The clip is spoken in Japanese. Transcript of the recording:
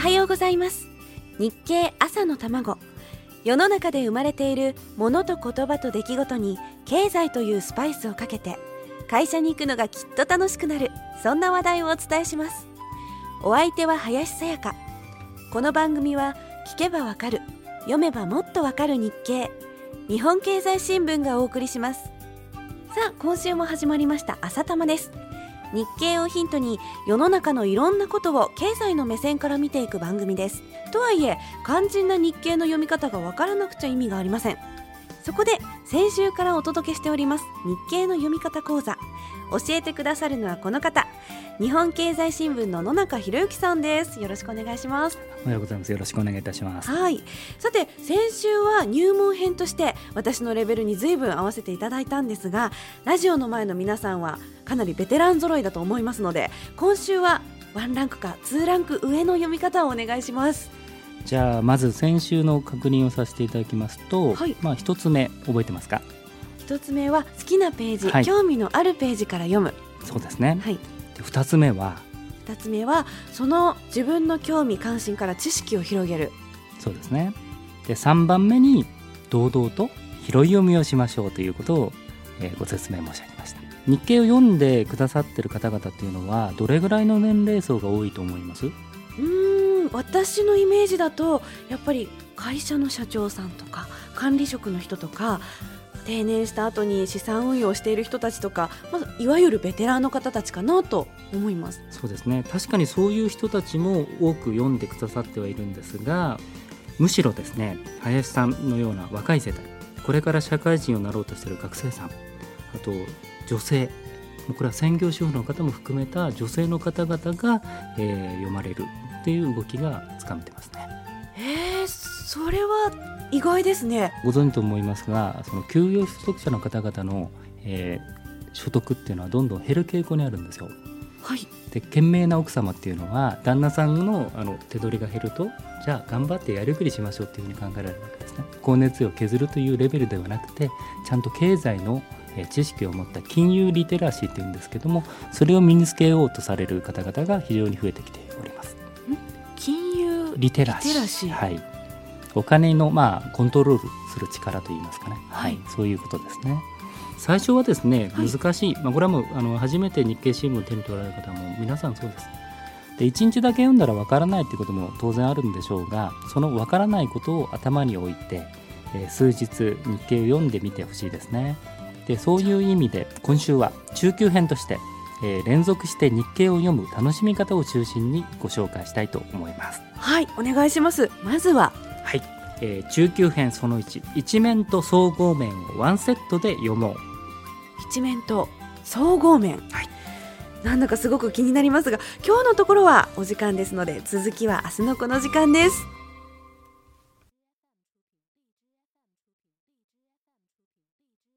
はようございます。日経朝の卵。世の中で生まれているものと言葉と出来事に経済というスパイスをかけて会社に行くのがきっと楽しくなる。そんな話題をお伝えします。お相手は林さやか。この番組は聞けばわかる。読めばもっとわかる日経。日本経済新聞がお送りします。さあ今週も始まりました。朝玉です。日経をヒントに世の中のいろんなことを経済の目線から見ていく番組です。とはいえ肝心な日経の読み方がわからなくちゃ意味がありません。そこで先週からお届けしております日経の読み方講座。教えてくださるのはこの方。日本経済新聞の野中博之さんです。よろしくお願いします。おはようございます。よろしくお願いいたします。はい。さて先週は入門編として私のレベルに随分合わせていただいたんですがラジオの前の皆さんはかなりベテラン揃いだと思いますので今週はワンランクかツーランク上の読み方をお願いします。じゃあまず先週の確認をさせていただきますと、はい。まあ一つ目覚えてますか？一つ目は好きなページ、はい。興味のあるページから読む。そうですね、はい。で二つ目は？二つ目はその自分の興味関心から知識を広げる。そうですね。で三番目に堂々と拾い読みをしましょうということを、えーご説明申し上げました。日経を読んでくださってる方々っていうのはどれぐらいの年齢層が多いと思います？うーん私のイメージだとやっぱり会社の社長さんとか管理職の人とか定年した後に資産運用をしている人たちとか、まあ、いわゆるベテランの方たちかなと思います。そうですね確かにそういう人たちも多く読んでくださってはいるんですがむしろですね林さんのような若い世代これから社会人をなろうとしている学生さんあと女性これは専業主婦の方も含めた女性の方々が、えー読まれるっていう動きがつかめてますねえー、それは意外ですね。ご存知と思いますがその給与所得者の方々の、えー所得っていうのはどんどん減る傾向にあるんですよ。はい、で賢明な奥様っていうのは旦那さんのあの手取りが減るとじゃあ頑張ってやりくりしましょうっていうふうに考えられるわけですね。光熱費を削るというレベルではなくてちゃんと経済のえー知識を持った金融リテラシーっていうんですけどもそれを身につけようとされる方々が非常に増えてきております。金融リテラシー。はいお金のまあコントロールする力といいますかね、はい。そういうことですね。最初はですねはい。難しい、まあ、これはもうあの初めて日経新聞を手に取られる方も皆さんそうです。で1日だけ読んだらわからないっていうことも当然あるんでしょうがそのわからないことを頭に置いて、えー数日日経を読んでみてほしいですね。でそういう意味で今週は中級編として、えー連続して日経を読む楽しみ方を中心にご紹介したいと思います。はいお願いします。まずははい、えー中級編その1一面と総合面をワンセットで読もう。一面と総合面、はい。なんだかすごく気になりますが今日のところはお時間ですので続きは明日のこの時間です